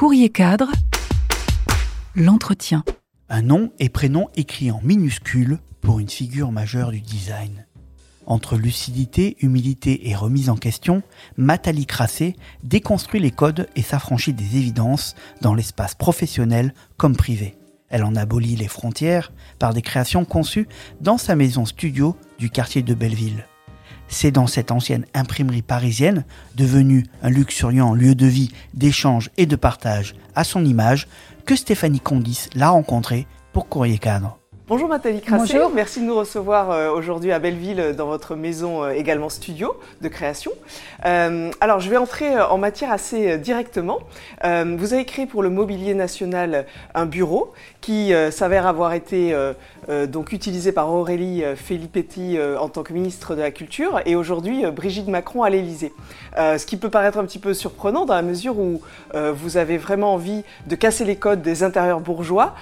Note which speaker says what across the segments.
Speaker 1: Courrier cadre, l'entretien.
Speaker 2: Un nom et prénom écrits en minuscules pour une figure majeure du design. Entre lucidité, humilité et remise en question, Matali Crassé déconstruit les codes et s'affranchit des évidences dans l'espace professionnel comme privé. Elle en abolit les frontières par des créations conçues dans sa maison studio du quartier de Belleville. C'est dans cette ancienne imprimerie parisienne, devenue un luxuriant lieu de vie, d'échange et de partage à son image, que Stéphanie Condis l'a rencontrée pour Courrier Cadre.
Speaker 3: Bonjour Nathalie Crassé, merci de nous recevoir euh, aujourd'hui à Belleville dans votre maison euh, également studio de création. Euh, alors je vais entrer en matière assez directement. vous avez créé pour le mobilier national un bureau qui s'avère avoir été donc utilisé par Aurélie Filippetti en tant que ministre de la Culture et aujourd'hui Brigitte Macron à l'Élysée. ce qui peut paraître un petit peu surprenant dans la mesure où vous avez vraiment envie de casser les codes des intérieurs bourgeois.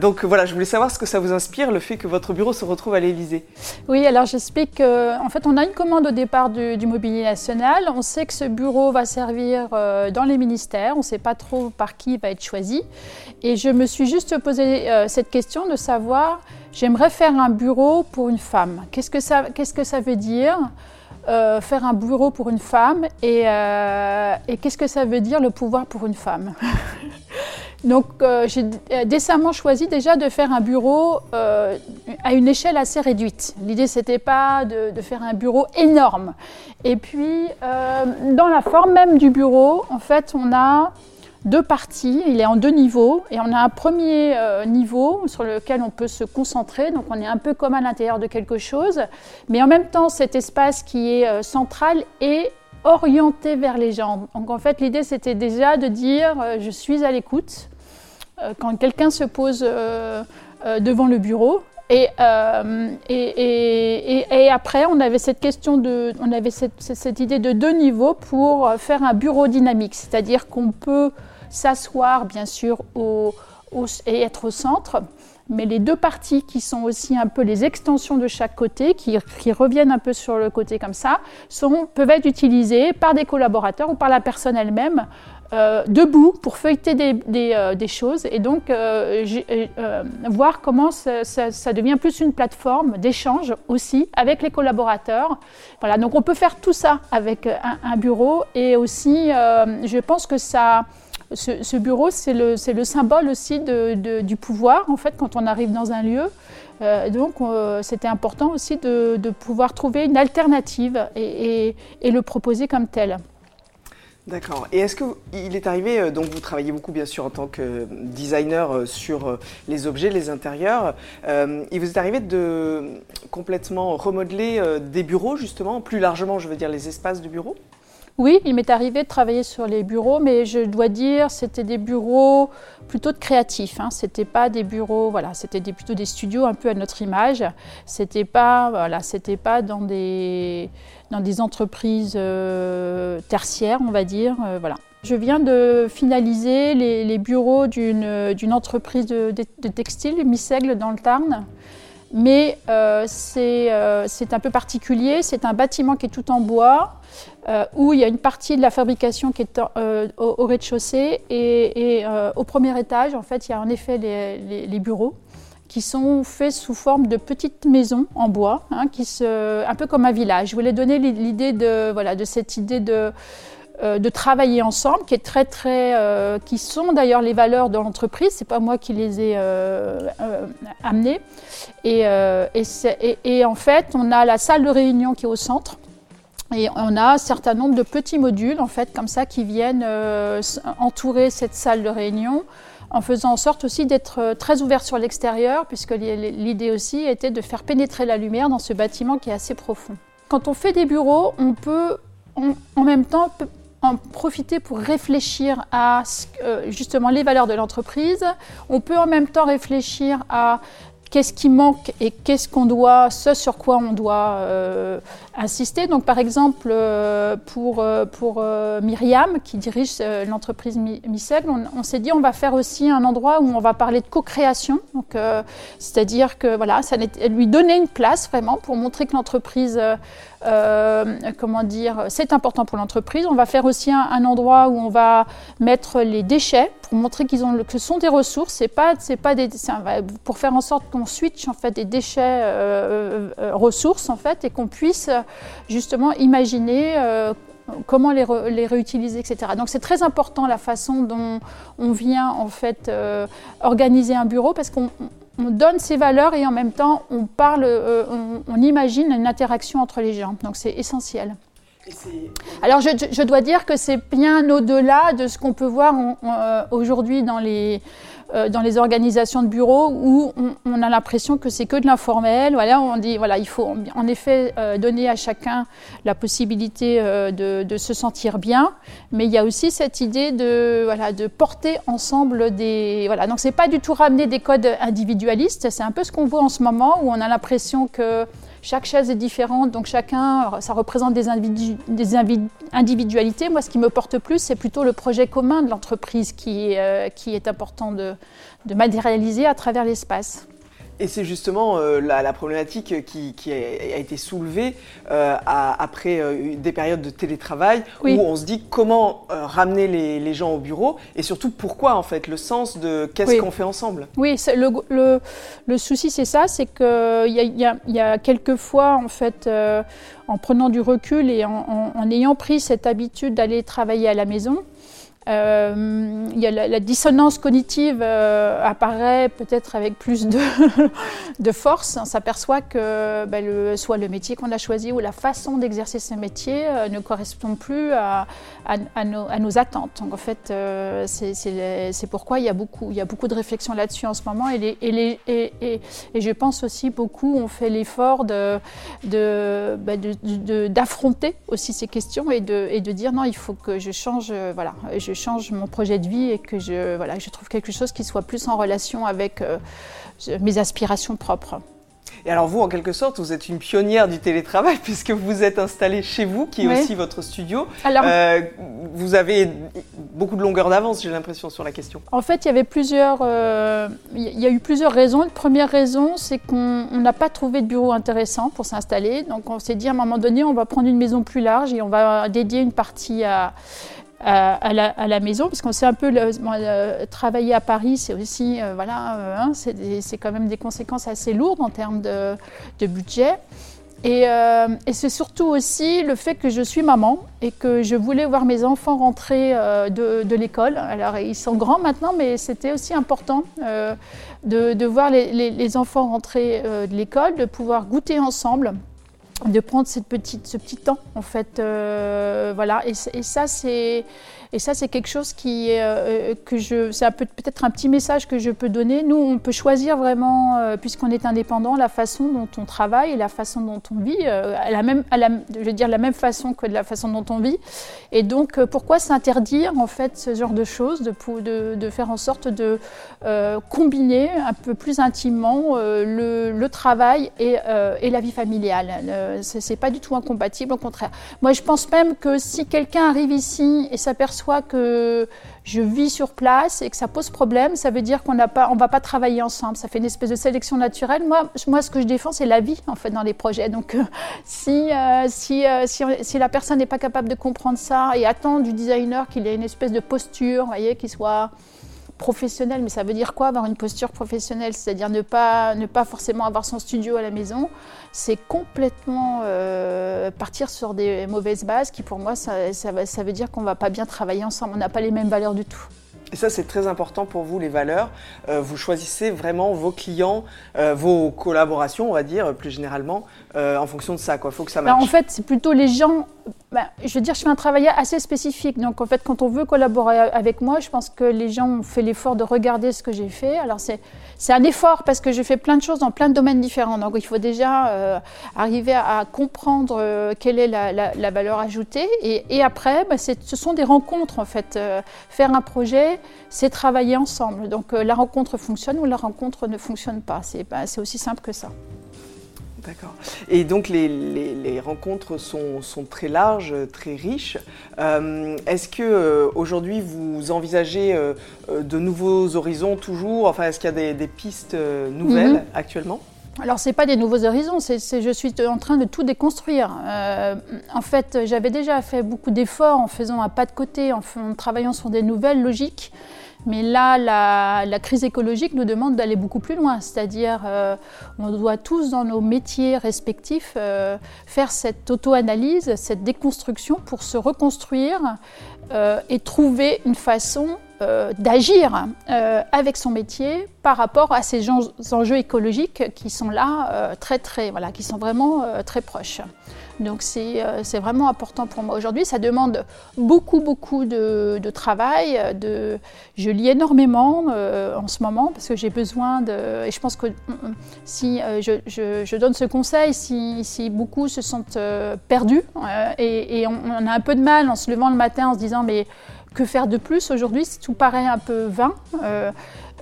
Speaker 3: donc voilà, je voulais savoir ce que ça vous inspire le fait que votre bureau se retrouve à l'Élysée
Speaker 4: Oui, alors j'explique qu'en fait, on a une commande au départ du, Mobilier National. On sait que ce bureau va servir euh, dans les ministères. On ne sait pas trop par qui il va être choisi. Et je me suis juste posé euh, cette question de savoir, j'aimerais faire un bureau pour une femme. Qu'est-ce que ça, veut dire euh, faire un bureau pour une femme et qu'est-ce que ça veut dire le pouvoir pour une femme? Donc euh, j'ai décemment choisi déjà de faire un bureau euh, à une échelle assez réduite. L'idée c'était pas de, faire un bureau énorme. Et puis euh, dans la forme même du bureau, en fait, on a deux parties. Il est en deux niveaux et on a un premier niveau sur lequel on peut se concentrer. Donc on est un peu comme à l'intérieur de quelque chose, mais en même temps cet espace qui est central est orienté vers les gens. Donc en fait l'idée c'était déjà de dire je suis à l'écoute euh, quand quelqu'un se pose euh, euh, devant le bureau. Et, et, et, après, on avait cette question de, on avait cette, cette idée de deux niveaux pour faire un bureau dynamique, c'est-à-dire qu'on peut s'asseoir bien sûr au, et être au centre, mais les deux parties qui sont aussi un peu les extensions de chaque côté, qui, qui reviennent un peu sur le côté comme ça, sont, peuvent être utilisées par des collaborateurs ou par la personne elle-même euh, debout pour feuilleter des, euh, choses et donc euh, voir comment ça, devient plus une plateforme d'échange aussi avec les collaborateurs. Voilà, donc on peut faire tout ça avec un, bureau et aussi je pense que ça, ce, bureau c'est le, le, symbole aussi du pouvoir en fait quand on arrive dans un lieu. donc c'était important aussi de, pouvoir trouver une alternative et le proposer comme tel.
Speaker 3: D'accord. Et est-ce qu'il est arrivé, euh, donc vous travaillez beaucoup bien sûr en tant que designer euh, sur euh, les objets, les intérieurs, il vous est arrivé de complètement remodeler des bureaux justement, plus largement je veux dire les espaces de bureaux?
Speaker 4: Oui, il m'est arrivé de travailler sur les bureaux, mais je dois dire c'était des bureaux plutôt de créatifs. Hein. C'était pas des bureaux, voilà, c'était plutôt des studios un peu à notre image. C'était pas, voilà, c'était pas dans des entreprises euh, tertiaires, on va dire, euh, voilà. Je viens de finaliser les, bureaux d'une entreprise de, de, textile, Missègle, dans le Tarn. Mais euh, c'est un peu particulier, c'est un bâtiment qui est tout en bois, euh, où il y a une partie de la fabrication qui est euh, au, rez-de-chaussée et, euh, au premier étage, en fait, il y a en effet les, bureaux qui sont faits sous forme de petites maisons en bois, hein, un peu comme un village. Je voulais donner l'idée de, voilà, de cette idée de, de travailler ensemble, qui est très très, qui sont d'ailleurs les valeurs de l'entreprise. C'est pas moi qui les ai amenées. Et, et, en fait, on a la salle de réunion qui est au centre, et on a un certain nombre de petits modules, en fait, comme ça, qui viennent euh, entourer cette salle de réunion, en faisant en sorte aussi d'être euh, très ouvert sur l'extérieur, puisque l'idée aussi était de faire pénétrer la lumière dans ce bâtiment qui est assez profond. Quand on fait des bureaux, on peut en même temps en profiter pour réfléchir à justement les valeurs de l'entreprise. On peut en même temps réfléchir à qu'est-ce qui manque et qu'est-ce qu'on doit, ce sur quoi on doit euh, insister. Donc par exemple, euh, pour, euh, pour Myriam, qui dirige l'entreprise Micel, on, s'est dit on va faire aussi un endroit où on va parler de co-création. Donc c'est-à-dire que voilà, ça lui donner une place vraiment pour montrer que l'entreprise comment dire, c'est important pour l'entreprise. On va faire aussi un, endroit où on va mettre les déchets pour montrer qu'ils ont, que ce sont des ressources. C'est pas, c'est pas des, pour faire en sorte qu'on switch en fait des déchets euh, euh, ressources en fait et qu'on puisse justement imaginer euh, comment les, les, réutiliser, etc. Donc c'est très important la façon dont on vient en fait organiser un bureau parce qu'on donne ces valeurs et en même temps on parle, on, imagine une interaction entre les gens. Donc c'est essentiel. Alors je, je, dois dire que c'est bien au-delà de ce qu'on peut voir aujourd'hui dans les euh, dans les organisations de bureaux où on, a l'impression que c'est que de l'informel. Voilà, on dit voilà, il faut en effet euh, donner à chacun la possibilité euh, de, se sentir bien, mais il y a aussi cette idée de voilà de porter ensemble des voilà. Donc c'est pas du tout ramener des codes individualistes. C'est un peu ce qu'on voit en ce moment où on a l'impression que chaque chaise est différente, donc chacun, ça représente des, des individualités. Moi, ce qui me porte plus, c'est plutôt le projet commun de l'entreprise qui, euh, est important de matérialiser à travers l'espace.
Speaker 3: Et c'est justement euh, la, problématique qui, a, été soulevée euh, après euh, des périodes de télétravail où on se dit comment ramener les, gens au bureau et surtout pourquoi en fait, le sens de qu'est-ce qu'on fait ensemble.
Speaker 4: Oui, le, le, le, souci c'est ça, c'est qu'il y a, y, a, quelques fois en fait, en prenant du recul et en ayant pris cette habitude d'aller travailler à la maison, euh, y a la, dissonance cognitive euh, apparaît peut-être avec plus de, de force. On s'aperçoit que ben, soit le métier qu'on a choisi ou la façon d'exercer ce métier euh, ne correspond plus à, nos, attentes. Donc en fait, c'est pourquoi il y, a beaucoup, y a beaucoup de réflexions là-dessus en ce moment. Et, les, et, les, et, et, je pense aussi beaucoup ont fait l'effort d'affronter de, ben, de, de, aussi ces questions et de, de dire non, il faut que je change. voilà, change mon projet de vie et que je, voilà, je trouve quelque chose qui soit plus en relation avec euh, mes aspirations propres.
Speaker 3: Et alors vous, en quelque sorte, vous êtes une pionnière du télétravail puisque vous êtes installée chez vous, qui est aussi votre studio. Alors, euh, vous avez beaucoup de longueur d'avance, j'ai l'impression, sur la question.
Speaker 4: En fait, il y avait plusieurs, euh, il y a eu plusieurs raisons. Une première raison, c'est qu'on n'a pas trouvé de bureau intéressant pour s'installer. Donc on s'est dit à un moment donné, on va prendre une maison plus large et on va dédier une partie à à, la, maison, parce qu'on sait un peu travailler à Paris, c'est aussi, euh, voilà, euh, hein, c'est quand même des conséquences assez lourdes en termes de, budget. Euh, et, c'est surtout aussi le fait que je suis maman et que je voulais voir mes enfants rentrer de, l'école. Alors ils sont grands maintenant, mais c'était aussi important de, voir les, enfants rentrer de l'école, de pouvoir goûter ensemble de prendre cette petite, ce petit temps en fait euh, voilà et, ça c'est et ça, c'est quelque chose qui, euh, que je, c'est peut-être un petit message que je peux donner. Nous, on peut choisir vraiment, euh, puisqu'on est indépendant, la façon dont on travaille et la façon dont on vit, euh, à la même, à la, je veux dire la même façon que de la façon dont on vit. Et donc, pourquoi s'interdire en fait ce genre de choses, de, de, de faire en sorte de combiner un peu plus intimement le, le, travail et, et, la vie familiale. C'est pas du tout incompatible, au contraire. Moi, je pense même que si quelqu'un arrive ici et s'aperçoit que je vis sur place et que ça pose problème, ça veut dire qu'on n'a pas, on va pas travailler ensemble. Ça fait une espèce de sélection naturelle. Moi, moi ce que je défends, c'est la vie en fait dans les projets. Donc, euh, si, euh, si, euh, si, la personne n'est pas capable de comprendre ça et attend du designer qu'il ait une espèce de posture, voyez, qu'il soit professionnel, mais ça veut dire quoi avoir une posture professionnelle? C'est-à-dire ne pas, ne pas forcément avoir son studio à la maison. C'est complètement euh, partir sur des mauvaises bases qui, pour moi, ça, ça, veut dire qu'on ne va pas bien travailler ensemble. On n'a pas les mêmes valeurs du tout.
Speaker 3: Et ça, c'est très important pour vous, les valeurs. Euh, vous choisissez vraiment vos clients, euh, vos collaborations, on va dire, plus généralement, en fonction de ça. Il faut que ça marche.
Speaker 4: en fait, c'est plutôt les gens ben, je veux dire, je fais un travail assez spécifique. Donc, en fait, quand on veut collaborer avec moi, je pense que les gens ont fait l'effort de regarder ce que j'ai fait. Alors, c'est, c'est un effort parce que je fais plein de choses dans plein de domaines différents. Donc, il faut déjà euh, arriver à, comprendre euh, quelle est la, valeur ajoutée. Et, après, ben, ce sont des rencontres, en fait. Euh, faire un projet, c'est travailler ensemble. Donc, la rencontre fonctionne ou la rencontre ne fonctionne pas. C'est, ben, c'est aussi simple que ça.
Speaker 3: D'accord. Et donc les, rencontres sont, très larges, très riches. Euh, est-ce que euh, aujourd'hui vous envisagez euh, de nouveaux horizons toujours? Enfin, est-ce qu'il y a des, pistes nouvelles mhm. actuellement?
Speaker 4: Alors, ce n'est pas des nouveaux horizons, je suis en train de tout déconstruire. en fait, j'avais déjà fait beaucoup d'efforts en faisant un pas de côté, en travaillant sur des nouvelles logiques. Mais là, la, crise écologique nous demande d'aller beaucoup plus loin, c'est-à-dire euh, on doit tous dans nos métiers respectifs euh, faire cette auto-analyse, cette déconstruction pour se reconstruire euh, et trouver une façon d'agir avec son métier par rapport à ces enjeux écologiques qui sont là très très voilà qui sont vraiment très proches. Donc euh, c'est vraiment important pour moi aujourd'hui. Ça demande beaucoup, beaucoup de, travail. De, je lis énormément euh, en ce moment parce que j'ai besoin de... Et je pense que mm, mm, si euh, je, donne ce conseil, si, beaucoup se sentent perdus et, on, a un peu de mal en se levant le matin en se disant mais que faire de plus aujourd'hui Tout paraît un peu vain.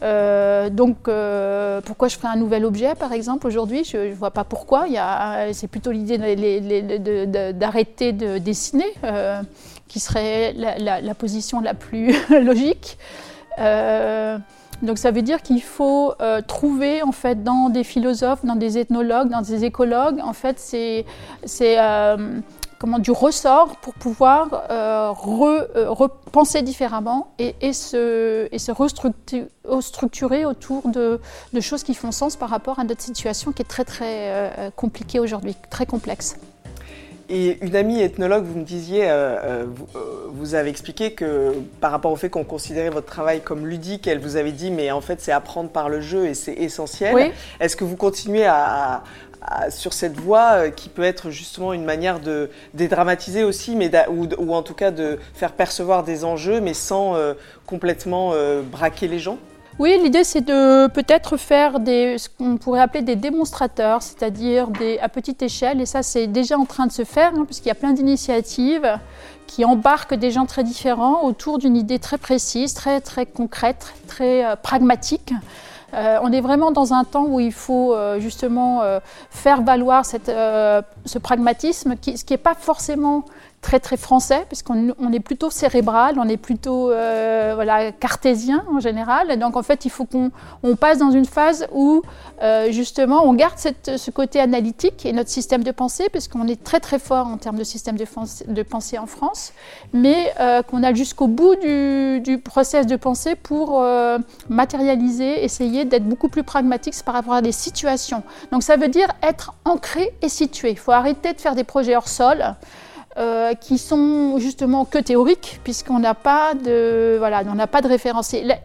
Speaker 4: Euh, donc, euh, pourquoi je ferais un nouvel objet, par exemple, aujourd'hui? Je ne vois pas pourquoi. C'est plutôt l'idée d'arrêter de, dessiner, euh, qui serait la, position la plus logique. donc, ça veut dire qu'il faut trouver, en fait, dans des philosophes, dans des ethnologues, dans des écologues, en fait, c'est comment, du ressort pour pouvoir euh, euh, repenser différemment et, se, et se restructurer autour de, choses qui font sens par rapport à notre situation qui est très très euh, compliquée aujourd'hui, très complexe.
Speaker 3: Et une amie ethnologue, vous me disiez, vous, avez expliqué que par rapport au fait qu'on considérait votre travail comme ludique, elle vous avait dit, mais en fait c'est apprendre par le jeu et c'est essentiel. Est-ce que vous continuez à, sur cette voie euh, qui peut être justement une manière de dédramatiser aussi, mais ou, en tout cas de faire percevoir des enjeux, mais sans euh, complètement euh, braquer les gens
Speaker 4: oui, l'idée c'est de peut-être faire des, ce qu'on pourrait appeler des démonstrateurs, c'est-à-dire à petite échelle, et ça c'est déjà en train de se faire, hein, puisqu'il y a plein d'initiatives qui embarquent des gens très différents autour d'une idée très précise, très, très concrète, très pragmatique. Euh, on est vraiment dans un temps où il faut euh, justement euh, faire valoir ce pragmatisme, ce qui n'est pas forcément très très français, puisqu'on on est plutôt cérébral, on est plutôt euh, voilà, cartésien en général. Donc en fait, il faut qu'on on passe dans une phase où euh, justement on garde ce côté analytique et notre système de pensée, puisqu'on est très très fort en termes de système de, de pensée en France, mais euh, qu'on a jusqu'au bout du, du, process de pensée pour matérialiser, essayer d'être beaucoup plus pragmatique par rapport à des situations. Donc ça veut dire être ancré et situé. Il faut arrêter de faire des projets hors sol. Euh, qui sont justement que théoriques, puisqu'on n'a pas de, voilà, on n'a pas de référentiel.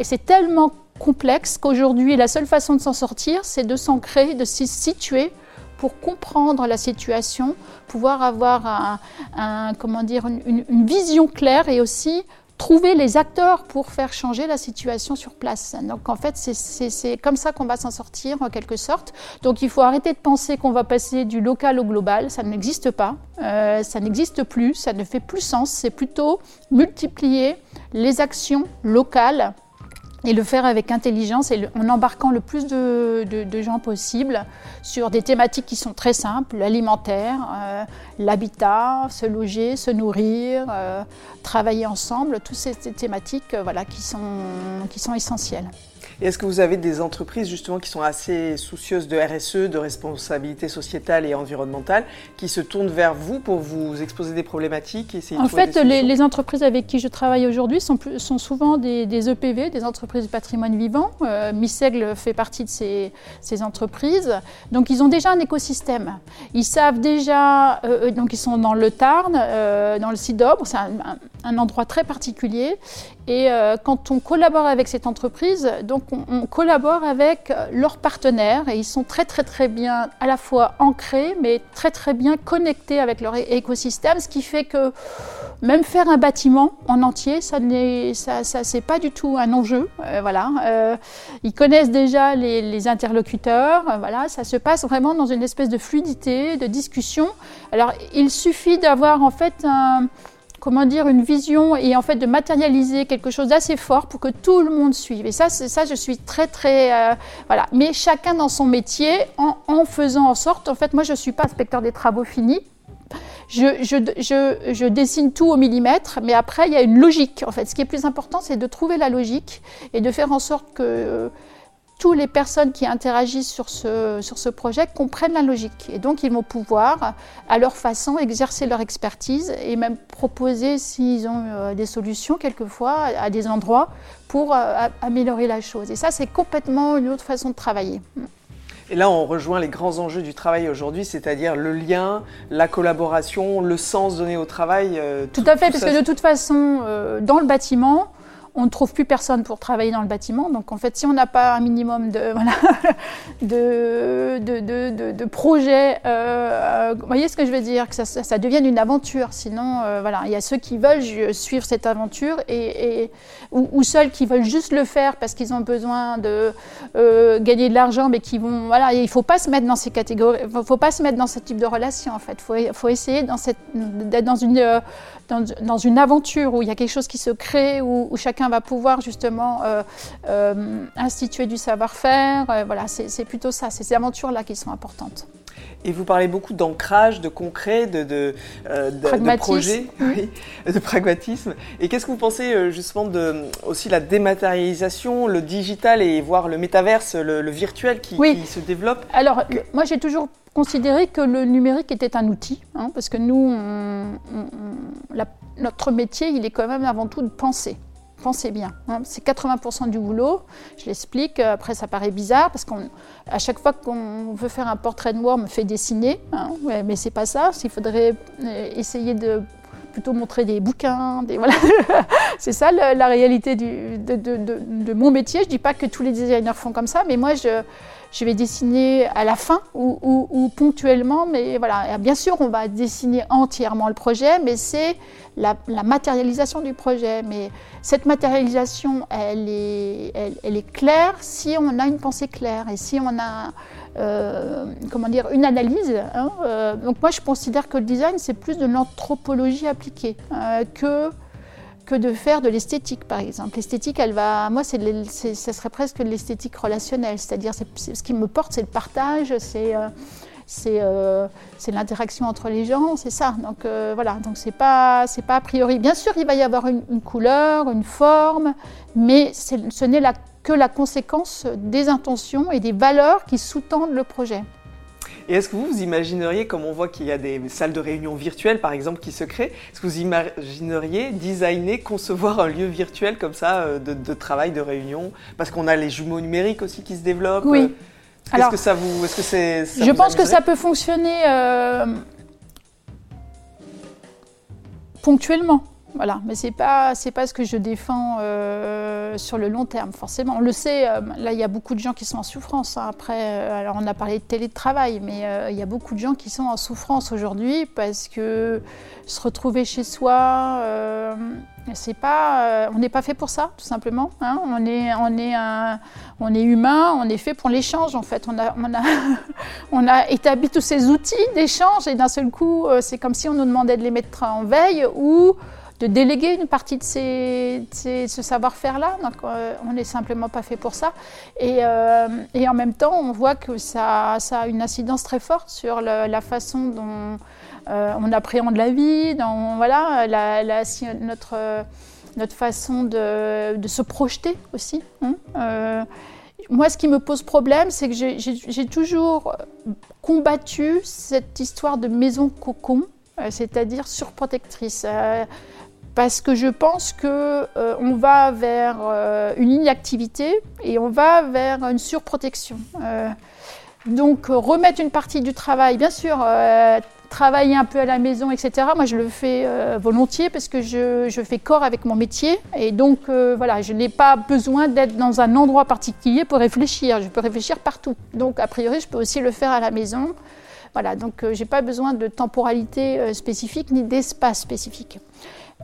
Speaker 4: c'est tellement complexe qu'aujourd'hui, la seule façon de s'en sortir, c'est de s'ancrer, de s'y situer pour comprendre la situation, pouvoir avoir un, comment dire, une, vision claire et aussi trouver les acteurs pour faire changer la situation sur place. Donc en fait, c'est comme ça qu'on va s'en sortir en quelque sorte. Donc il faut arrêter de penser qu'on va passer du local au global, ça n'existe pas, euh, ça n'existe plus, ça ne fait plus sens, c'est plutôt multiplier les actions locales et le faire avec intelligence et en embarquant le plus de, gens possible sur des thématiques qui sont très simples, l'alimentaire, euh, l'habitat, se loger, se nourrir, euh, travailler ensemble, toutes ces thématiques euh, voilà, qui, sont, qui sont essentielles
Speaker 3: est-ce que vous avez des entreprises justement qui sont assez soucieuses de RSE, de responsabilité sociétale et environnementale, qui se tournent vers vous pour vous exposer des problématiques
Speaker 4: et En fait, les, entreprises avec qui je travaille aujourd'hui sont, sont, souvent des, EPV, des entreprises de patrimoine vivant. Euh, Missègle fait partie de ces, ces, entreprises. Donc ils ont déjà un écosystème. Ils savent déjà, euh, donc ils sont dans le Tarn, euh, dans le Sidobre, c'est un endroit très particulier. Et euh, quand on collabore avec cette entreprise, donc on, collabore avec leurs partenaires et ils sont très très très bien à la fois ancrés, mais très très bien connectés avec leur écosystème, ce qui fait que même faire un bâtiment en entier, ça n'est ça, ça pas du tout un enjeu. Euh, voilà, euh, ils connaissent déjà les, les interlocuteurs. voilà, ça se passe vraiment dans une espèce de fluidité, de discussion. Alors il suffit d'avoir en fait un comment dire, une vision et en fait de matérialiser quelque chose d'assez fort pour que tout le monde suive. Et ça, ça, je suis très très euh, voilà. Mais chacun dans son métier, en, faisant en sorte, en fait, moi, je suis pas inspecteur des travaux finis. Je, je, je, je, dessine tout au millimètre, mais après, il y a une logique. En fait, ce qui est plus important, c'est de trouver la logique et de faire en sorte que toutes les personnes qui interagissent sur ce, sur ce projet comprennent la logique. Et donc, ils vont pouvoir, à leur façon, exercer leur expertise et même proposer, s'ils ont euh, des solutions, quelquefois, à, des endroits pour euh, améliorer la chose. Et ça, c'est complètement une autre façon de travailler.
Speaker 3: Et là, on rejoint les grands enjeux du travail aujourd'hui, c'est-à-dire le lien, la collaboration, le sens donné au travail.
Speaker 4: Euh, tout, à fait, parce que de toute façon, dans le bâtiment, on ne trouve plus personne pour travailler dans le bâtiment. Donc en fait, si on n'a pas un minimum de, voilà, de, de, de, projets, euh, euh, vous voyez ce que je veux dire, que ça, devienne une aventure. Sinon, euh, voilà, il y a ceux qui veulent suivre cette aventure et, ou, ou, ceux qui veulent juste le faire parce qu'ils ont besoin de gagner de l'argent, mais qui vont, il faut pas se mettre dans ces catégories, il faut pas se mettre dans ce type de relation en fait. Il faut, essayer d'être dans une dans, une aventure où il y a quelque chose qui se crée, où, chacun va pouvoir justement euh, euh, instituer du savoir-faire. Euh, voilà, c'est plutôt ça, c'est ces aventures-là qui sont importantes.
Speaker 3: Et vous parlez beaucoup d'ancrage, de concret, de, de, de, projet, de pragmatisme. Et qu'est-ce que vous pensez justement de aussi la dématérialisation, le digital et voir le métaverse, le, virtuel qui, qui, se développe
Speaker 4: Alors, moi j'ai toujours considérer que le numérique était un outil, hein, parce que nous, notre métier, il est quand même avant tout de penser. Penser bien. Hein. C'est 80% du boulot. Je l'explique. Après, ça paraît bizarre parce qu'à chaque fois qu'on veut faire un portrait moi, on me fait dessiner. Hein. Mais c'est pas ça. Il faudrait euh, essayer de plutôt montrer des bouquins. Des, c'est ça la, réalité du, de, de, de, mon métier. Je dis pas que tous les designers font comme ça, mais moi, je, je vais dessiner à la fin ou, ponctuellement, mais voilà. Bien sûr, on va dessiner entièrement le projet, mais c'est la, matérialisation du projet. Mais cette matérialisation, elle est, elle, est, claire si on a une pensée claire et si on a euh, comment dire, une analyse. Hein, euh, donc moi, je considère que le design, c'est plus de l'anthropologie appliquée euh, que que de faire de l'esthétique, par exemple. L'esthétique, elle va, moi, c'est, ça serait presque de l'esthétique relationnelle, c'est-à-dire ce qui me porte, c'est le partage, c'est, euh, euh, l'interaction entre les gens, c'est ça. Donc euh, voilà, donc c'est pas, c'est pas a priori. Bien sûr, il va y avoir une, couleur, une forme, mais ce n'est que la conséquence des intentions et des valeurs qui sous-tendent le projet.
Speaker 3: Et est-ce que vous, vous imagineriez, comme on voit qu'il y a des salles de réunion virtuelles par exemple qui se créent, est-ce que vous imagineriez designer, concevoir un lieu virtuel comme ça euh, de, travail, de réunion? Parce qu'on a les jumeaux numériques aussi qui se développent.
Speaker 4: Oui.
Speaker 3: Euh, est-ce que ça vous, est-ce que c'est
Speaker 4: Je pense que ça peut fonctionner euh, ponctuellement. Voilà, mais c'est pas c'est pas ce que je défends euh, sur le long terme forcément. On le sait, euh, là il y a beaucoup de gens qui sont en souffrance. Hein. Après, euh, alors on a parlé de télétravail, mais il y a beaucoup de gens qui sont en souffrance aujourd'hui parce que se retrouver chez soi, c'est pas, on n'est pas fait pour ça, tout simplement. Hein. On est on est un, on est humain, on est fait pour l'échange en fait. On a on a on a établi tous ces outils d'échange et d'un seul coup, c'est comme si on nous demandait de les mettre en veille ou de déléguer une partie de, ce savoir-faire-là. Donc, euh, on n'est simplement pas fait pour ça. Euh, et, en même temps, on voit que ça, a une incidence très forte sur la façon dont euh, on appréhende la vie, dans, voilà, notre, notre façon de, se projeter aussi. Hein. moi, ce qui me pose problème, c'est que j'ai toujours combattu cette histoire de maison cocon, c'est-à-dire surprotectrice parce que je pense que euh, va vers euh, une inactivité et on va vers une surprotection. Euh, donc remettre une partie du travail, bien sûr, travailler un peu à la maison, etc. Moi, je le fais volontiers parce que je, je, fais corps avec mon métier. Et donc, voilà, je n'ai pas besoin d'être dans un endroit particulier pour réfléchir. Je peux réfléchir partout. Donc, a priori, je peux aussi le faire à la maison. Voilà, donc je n'ai pas besoin de temporalité spécifique ni d'espace spécifique.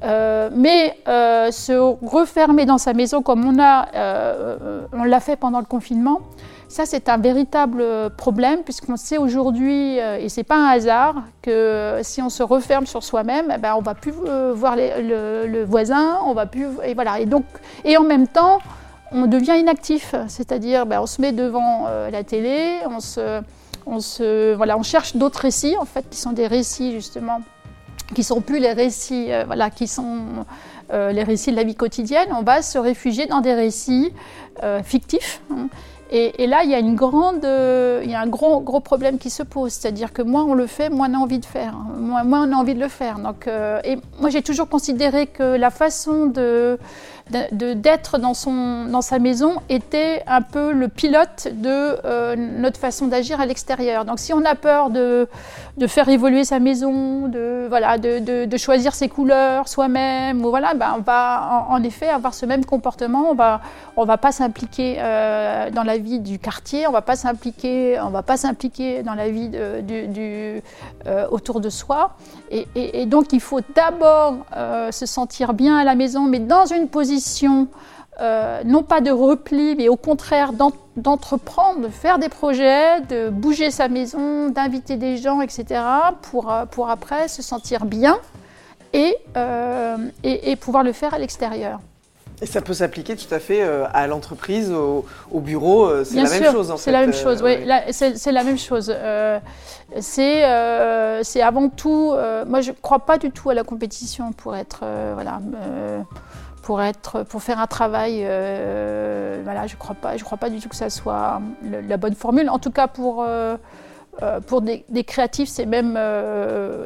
Speaker 4: Euh, mais euh, se refermer dans sa maison comme on a, euh, on l'a fait pendant le confinement, ça c'est un véritable problème puisqu'on sait aujourd'hui, et c'est pas un hasard, que si on se referme sur soi-même, eh ben, on va plus voir le, voisin, on va plus, et voilà. Et donc, et en même temps, on devient inactif, c'est-à-dire ben, on se met devant la télé, on se, on se, voilà, on cherche d'autres récits en fait qui sont des récits justement qui sont plus les récits, euh, voilà, qui sont euh, les récits de la vie quotidienne, on va se réfugier dans des récits euh, fictifs. Hein. Et, là, il y a, une grande, il y a un gros, gros problème qui se pose, c'est-à-dire que moins on le fait, moins on a envie de faire, moins, on a envie de le faire. Donc, et moi, j'ai toujours considéré que la façon de d'être dans, son, dans sa maison était un peu le pilote de euh, notre façon d'agir à l'extérieur. Donc si on a peur de, de, faire évoluer sa maison, de, voilà, de, de choisir ses couleurs soi-même, voilà, ben on va en, effet avoir ce même comportement. On va, on va pas s'impliquer euh, dans la vie du quartier, on va pas s'impliquer, on va pas s'impliquer dans la vie euh, autour de soi. Et, donc il faut d'abord se sentir bien à la maison, mais dans une position euh, non pas de repli, mais au contraire d'entreprendre, de faire des projets, de bouger sa maison, d'inviter des gens, etc., pour, euh, pour après se sentir bien euh, et, et, pouvoir le faire à l'extérieur.
Speaker 3: Et ça peut s'appliquer tout à fait à l'entreprise, au, bureau, c'est la, même chose en
Speaker 4: fait. C'est la même chose, oui, c'est la même chose. c'est avant tout, moi je ne crois pas du tout à la compétition pour être, voilà, pour, être, pour faire un travail. Euh, voilà, je ne crois, pas, je crois pas du tout que ça soit la bonne formule. En tout cas, pour, euh, euh, pour des, créatifs, c'est même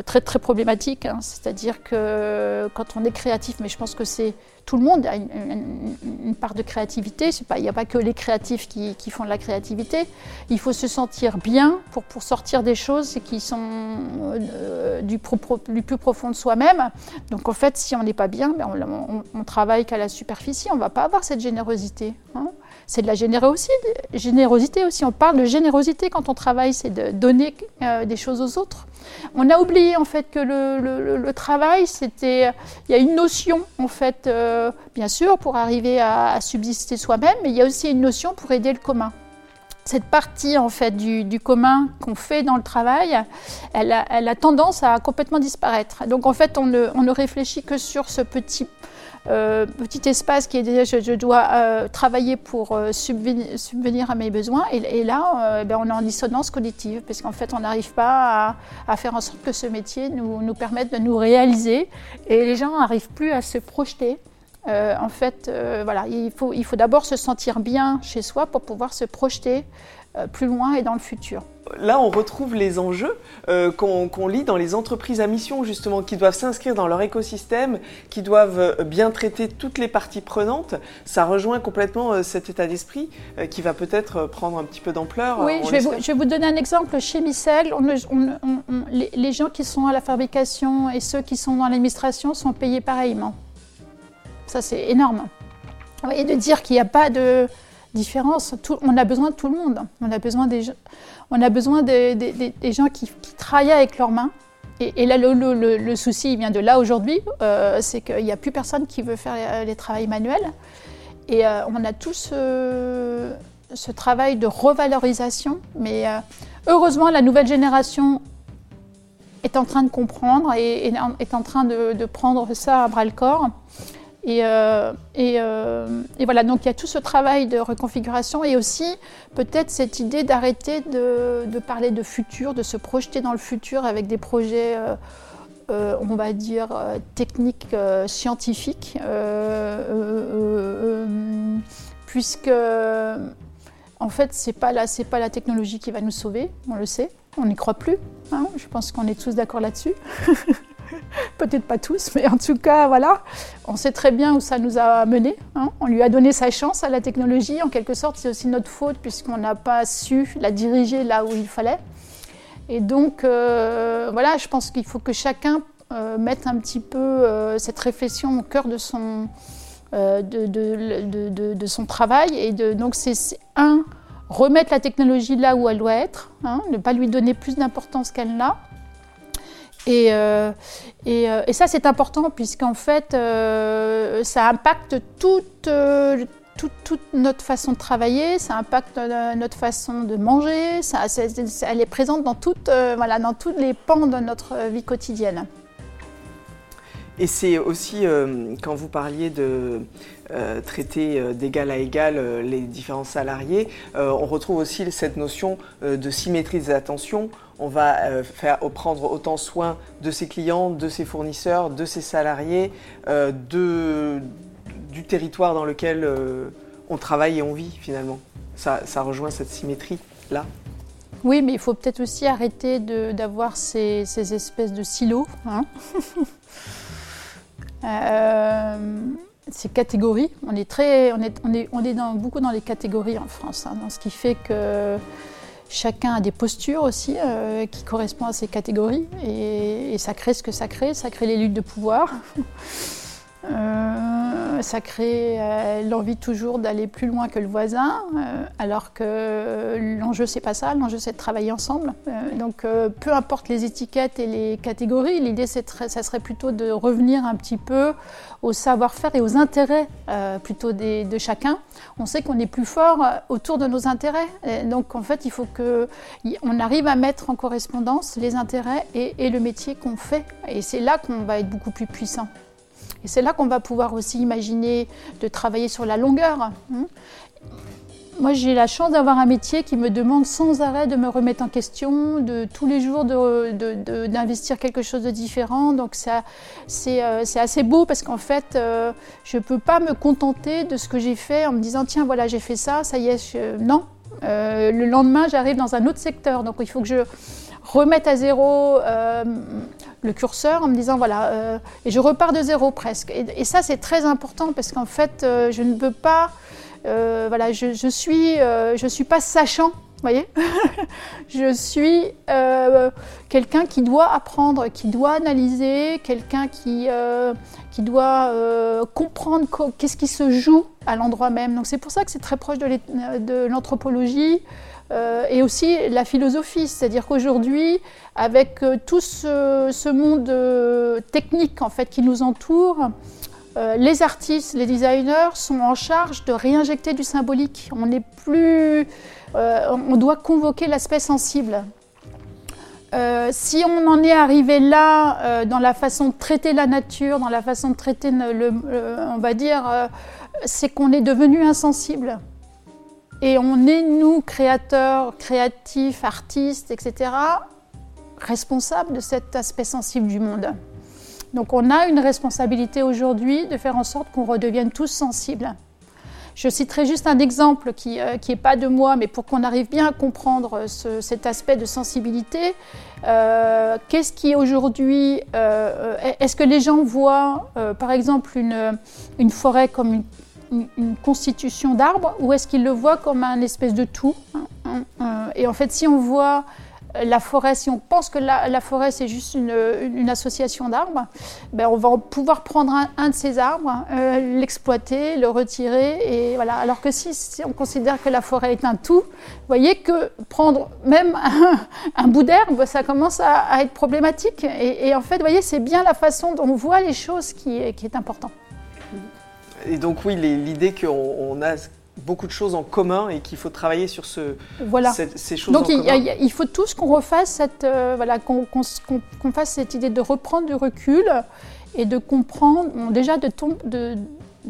Speaker 4: très, très problématique. Hein. C'est-à-dire que quand on est créatif, mais je pense que c'est tout le monde a une, part de créativité. il n'y a pas que les créatifs qui, font de la créativité. Il faut se sentir bien pour, pour sortir des choses qui sont euh, du, plus profond de soi-même. Donc en fait, si on n'est pas bien, ben, on, on, travaille qu'à la superficie. On ne va pas avoir cette générosité. Hein c'est de la générosité, générosité aussi. On parle de générosité quand on travaille, c'est de donner euh, des choses aux autres. On a oublié en fait que le, travail, c'était, il y a une notion en fait, euh, bien sûr, pour arriver à, subsister soi-même, mais il y a aussi une notion pour aider le commun cette partie en fait du, commun qu'on fait dans le travail, elle a, tendance à complètement disparaître. Donc en fait, on ne réfléchit que sur ce petit euh, petit espace qui est déjà, je, dois euh, travailler pour euh, subvenir, à mes besoins. Et, là, ben, on est en dissonance cognitive, parce qu'en fait, on n'arrive pas à, faire en sorte que ce métier nous, nous permette de nous réaliser. Et les gens n'arrivent plus à se projeter. en fait, voilà, il faut, il faut d'abord se sentir bien chez soi pour pouvoir se projeter plus loin et dans le futur
Speaker 3: là, on retrouve les enjeux euh, qu'on lit dans les entreprises à mission, justement, qui doivent s'inscrire dans leur écosystème, qui doivent euh, bien traiter toutes les parties prenantes. Ça rejoint complètement euh, cet état d'esprit qui va peut-être prendre un petit peu d'ampleur.
Speaker 4: Oui, je vais, vous, donner un exemple. Chez Micel, les, gens qui sont à la fabrication et ceux qui sont dans l'administration sont payés pareillement. Ça, c'est énorme. Et de dire qu'il n'y a pas de différence, on a besoin de tout le monde. On a besoin des gens on a besoin des, gens qui, travaillent avec leurs mains. Et, là, le, souci vient de là aujourd'hui, euh, c'est qu'il n'y a plus personne qui veut faire les, travaux manuels. Et euh, on a tous ce, travail de revalorisation. Mais euh, heureusement, la nouvelle génération est en train de comprendre et est en train de prendre ça à bras le corps. Euh, euh, et, voilà, donc il y a tout ce travail de reconfiguration et aussi peut-être cette idée d'arrêter de, parler de futur, de se projeter dans le futur avec des projets, euh, on va dire, techniques, scientifiques, puisque en fait, ce n'est pas, la, pas la technologie qui va nous sauver, on le sait, on n'y croit plus. Hein, je pense qu'on est tous d'accord là-dessus. Peut-être pas tous, mais en tout cas, voilà. On sait très bien où ça nous a mené. Hein. On lui a donné sa chance à la technologie. En quelque sorte, c'est aussi notre faute puisqu'on n'a pas su la diriger là où il fallait. Et donc, voilà, je pense qu'il faut que chacun mette un petit peu cette réflexion au cœur de son, de, de, son travail. Et donc, c'est un, remettre la technologie là où elle doit être, hein, ne pas lui donner plus d'importance qu'elle n'a. Et, euh, euh, et, ça, c'est important puisqu'en fait, euh, ça impacte toute, toute, notre façon de travailler, ça impacte notre façon de manger, ça, elle est présente dans, toute, voilà, dans tous les pans de notre vie quotidienne.
Speaker 3: Et c'est aussi, quand vous parliez de traiter d'égal à égal les différents salariés, on retrouve aussi cette notion de symétrie des attentions on va euh, faire, prendre autant soin de ses clients, de ses fournisseurs, de ses salariés, euh, du territoire dans lequel euh, on travaille et on vit finalement. Ça, rejoint cette symétrie-là.
Speaker 4: Oui, mais il faut peut-être aussi arrêter d'avoir ces, espèces de silos. Hein. ces catégories. On est, très, on est, on est, on est beaucoup dans les catégories en France, hein, dans ce qui fait que Chacun a des postures aussi euh, qui correspondent à ces catégories et, ça crée ce que ça crée, ça crée les luttes de pouvoir. Euh, ça crée euh, l'envie toujours d'aller plus loin que le voisin, alors que l'enjeu c'est pas ça, l'enjeu c'est de travailler ensemble. donc peu importe les étiquettes et les catégories, l'idée ça serait plutôt de revenir un petit peu au savoir-faire et aux intérêts euh, plutôt de chacun. On sait qu'on est plus fort euh, autour de nos intérêts. donc en fait, il faut qu'on arrive à mettre en correspondance les intérêts et, le métier qu'on fait. Et c'est là qu'on va être beaucoup plus puissant. Et c'est là qu'on va pouvoir aussi imaginer de travailler sur la longueur. Hein moi, j'ai la chance d'avoir un métier qui me demande sans arrêt de me remettre en question, de tous les jours d'investir quelque chose de différent. Donc, euh, c'est assez beau parce qu'en fait, euh, je ne peux pas me contenter de ce que j'ai fait en me disant tiens, voilà, j'ai fait ça, ça y est. Non. Euh, le lendemain, j'arrive dans un autre secteur. Donc, il faut que je remette à zéro le curseur en me disant voilà, et je repars de zéro presque. Et, ça, c'est très important parce qu'en fait, je ne peux pas euh, voilà, je, je suis, euh, je suis pas sachant, voyez Je suis euh, quelqu'un qui doit apprendre, qui doit analyser, quelqu'un qui, qui doit comprendre qu'est-ce qui se joue à l'endroit même. Donc c'est pour ça que c'est très proche de l'anthropologie. Et aussi la philosophie, c'est-à-dire qu'aujourd'hui, avec tout ce, monde technique en fait qui nous entoure, euh, les artistes, les designers sont en charge de réinjecter du symbolique. On n'est plus, euh, on doit convoquer l'aspect sensible. Euh, si on en est arrivé là dans la façon de traiter la nature, dans la façon de traiter le, on va dire, c'est qu'on est devenu insensible. Et on est, nous, créateurs, créatifs, artistes, etc., responsables de cet aspect sensible du monde. Donc on a une responsabilité aujourd'hui de faire en sorte qu'on redevienne tous sensibles. Je citerai juste un exemple qui n'est euh, pas de moi, mais pour qu'on arrive bien à comprendre cet aspect de sensibilité. Euh, qu'est-ce qui aujourd'hui, euh, est-ce que les gens voient par exemple une, une, forêt comme une, une constitution d'arbres ou est-ce qu'ils le voient comme un espèce de tout Et en fait, si on voit la forêt, si on pense que la, forêt c'est juste une, association d'arbres, ben on va pouvoir prendre un, de ces arbres, euh, l'exploiter, le retirer, et voilà. Alors que si, on considère que la forêt est un tout, vous voyez que prendre même un, bout d'herbe, ça commence à, être problématique. Et, en fait, vous voyez, c'est bien la façon dont on voit les choses qui qui est important.
Speaker 3: Et donc oui, l'idée qu'on a beaucoup de choses en commun et qu'il faut travailler sur ce,
Speaker 4: voilà.
Speaker 3: ces choses
Speaker 4: Donc
Speaker 3: en
Speaker 4: il, commun. il faut tous qu'on refasse cette, euh, voilà, qu'on fasse cette idée de reprendre du recul et de comprendre, déjà de, de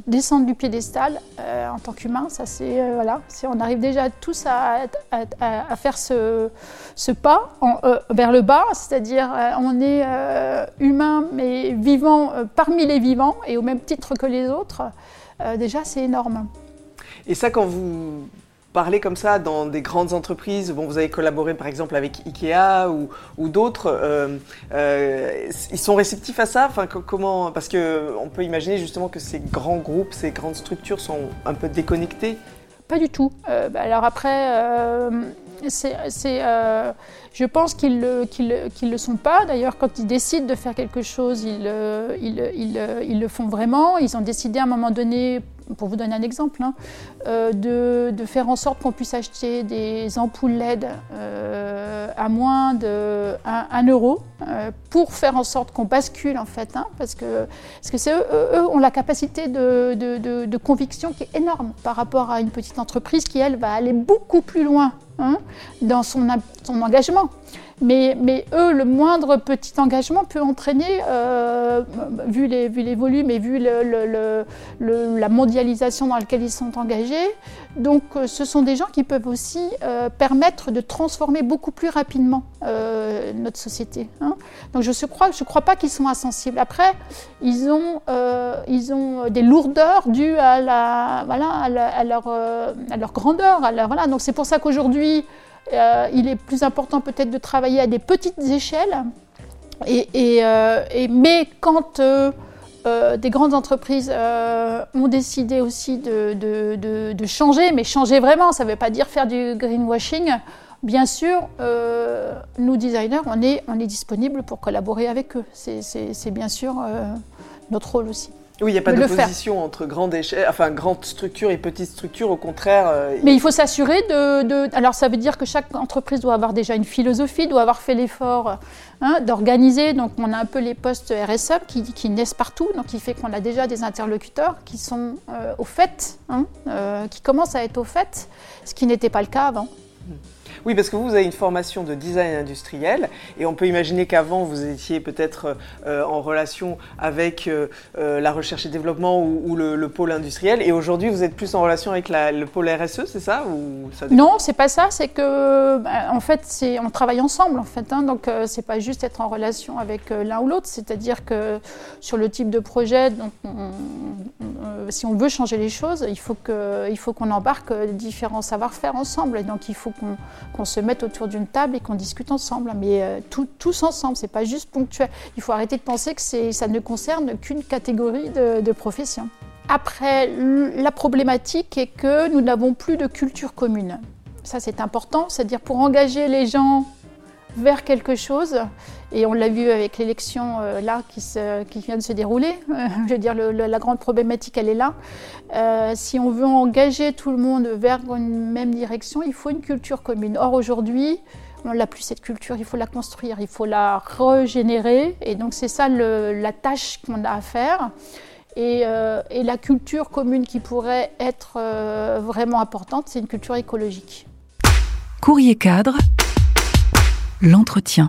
Speaker 4: descendre du piédestal euh, en tant qu'humain, ça c'est euh, voilà, on arrive déjà tous à, à, faire ce, ce pas en, vers le bas, c'est-à-dire on est humain mais vivant parmi les vivants et au même titre que les autres, déjà c'est énorme.
Speaker 3: Et ça, quand vous parlez comme ça dans des grandes entreprises, bon, vous avez collaboré par exemple avec Ikea ou, d'autres, euh, euh, ils sont réceptifs à ça? Comment, Parce qu'on peut imaginer justement que ces grands groupes, ces grandes structures sont un peu déconnectés
Speaker 4: Pas du tout. Bah, alors après, c'est, je pense qu'ils ne le, sont pas. D'ailleurs, quand ils décident de faire quelque chose, ils, ils, ils, le font vraiment. Ils ont décidé à un moment donné, pour vous donner un exemple, hein, euh, de, faire en sorte qu'on puisse acheter des ampoules LED euh, à moins de 1, euro euh, pour faire en sorte qu'on bascule en fait, hein, parce que, eux, eux, ont la capacité de, conviction qui est énorme par rapport à une petite entreprise qui elle va aller beaucoup plus loin hein, dans son, son engagement. Mais, eux, le moindre petit engagement peut entraîner, euh, vu, les, volumes et vu la mondialisation dans laquelle ils sont engagés, donc euh, ce sont des gens qui peuvent aussi euh, permettre de transformer beaucoup plus rapidement notre société. Hein. Donc je ne crois, pas qu'ils sont insensibles. Après, ils ont, des lourdeurs dues à, leur, grandeur. Donc c'est pour ça qu'aujourd'hui, euh, il est plus important peut-être de travailler à des petites échelles. Et, euh, mais quand euh, des grandes entreprises ont décidé aussi de, changer, mais changer vraiment, ça ne veut pas dire faire du greenwashing. Bien sûr, nous designers, on est, on est pour collaborer avec eux. C'est bien sûr notre rôle aussi.
Speaker 3: Oui, il n'y a pas d'opposition entre grande, échelle, enfin, grande structure et petite structure, au contraire.
Speaker 4: Euh, Mais il faut s'assurer de, Alors, ça veut dire que chaque entreprise doit avoir déjà une philosophie, doit avoir fait l'effort hein, d'organiser. Donc, on a un peu les postes RSE qui, naissent partout, donc qui fait qu'on a déjà des interlocuteurs qui sont euh, au fait, hein, euh, qui commencent à être au fait, ce qui n'était pas le cas avant.
Speaker 3: Oui, parce que vous, avez une formation de design industriel et on peut imaginer qu'avant, vous étiez peut-être euh, en relation avec euh, euh, la recherche et développement ou, le, pôle industriel et aujourd'hui, vous êtes plus en relation avec le pôle RSE, c'est ça ou
Speaker 4: ça Non, c'est pas ça. C'est que, bah, en fait, on travaille ensemble, en fait. Hein, donc, c'est pas juste être en relation avec l'un ou l'autre. C'est-à-dire que sur le type de projet, donc, si on veut changer les choses, il faut qu'on embarque différents savoir-faire ensemble. Donc, il faut qu'on qu'on se mette autour d'une table et qu'on discute ensemble, mais euh, tous ensemble, c'est pas juste ponctuel. Il faut arrêter de penser que ça ne concerne qu'une catégorie de, de professions. Après, la problématique est que nous n'avons plus de culture commune. Ça, c'est important, c'est-à-dire pour engager les gens vers quelque chose. Et on l'a vu avec l'élection euh, là qui, vient de se dérouler. je veux dire, la grande problématique, elle est là. Euh, si on veut engager tout le monde vers une même direction, il faut une culture commune. Or, aujourd'hui, on n'a plus cette culture, il faut la construire, il faut la régénérer. Et donc, c'est ça la tâche qu'on a à faire. Et, euh, et, la culture commune qui pourrait être vraiment importante, c'est une culture écologique.
Speaker 1: Courrier cadre l'entretien.